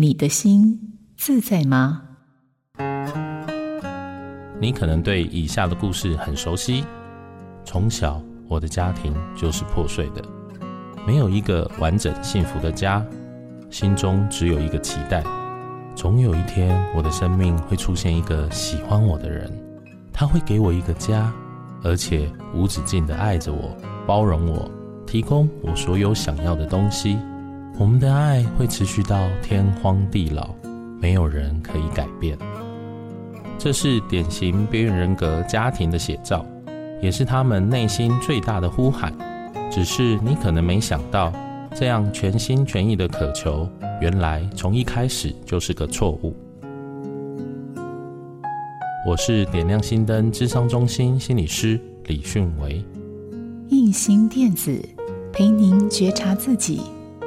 你的心自在吗？你可能对以下的故事很熟悉。从小，我的家庭就是破碎的，没有一个完整幸福的家，心中只有一个期待：总有一天，我的生命会出现一个喜欢我的人，他会给我一个家，而且无止境地爱着我，包容我，提供我所有想要的东西。我们的爱会持续到天荒地老，没有人可以改变。这是典型边缘人格家庭的写照，也是他们内心最大的呼喊。只是你可能没想到，这样全心全意的渴求，原来从一开始就是个错误。我是点亮心灯智商中心心理师李迅维，印心电子陪您觉察自己。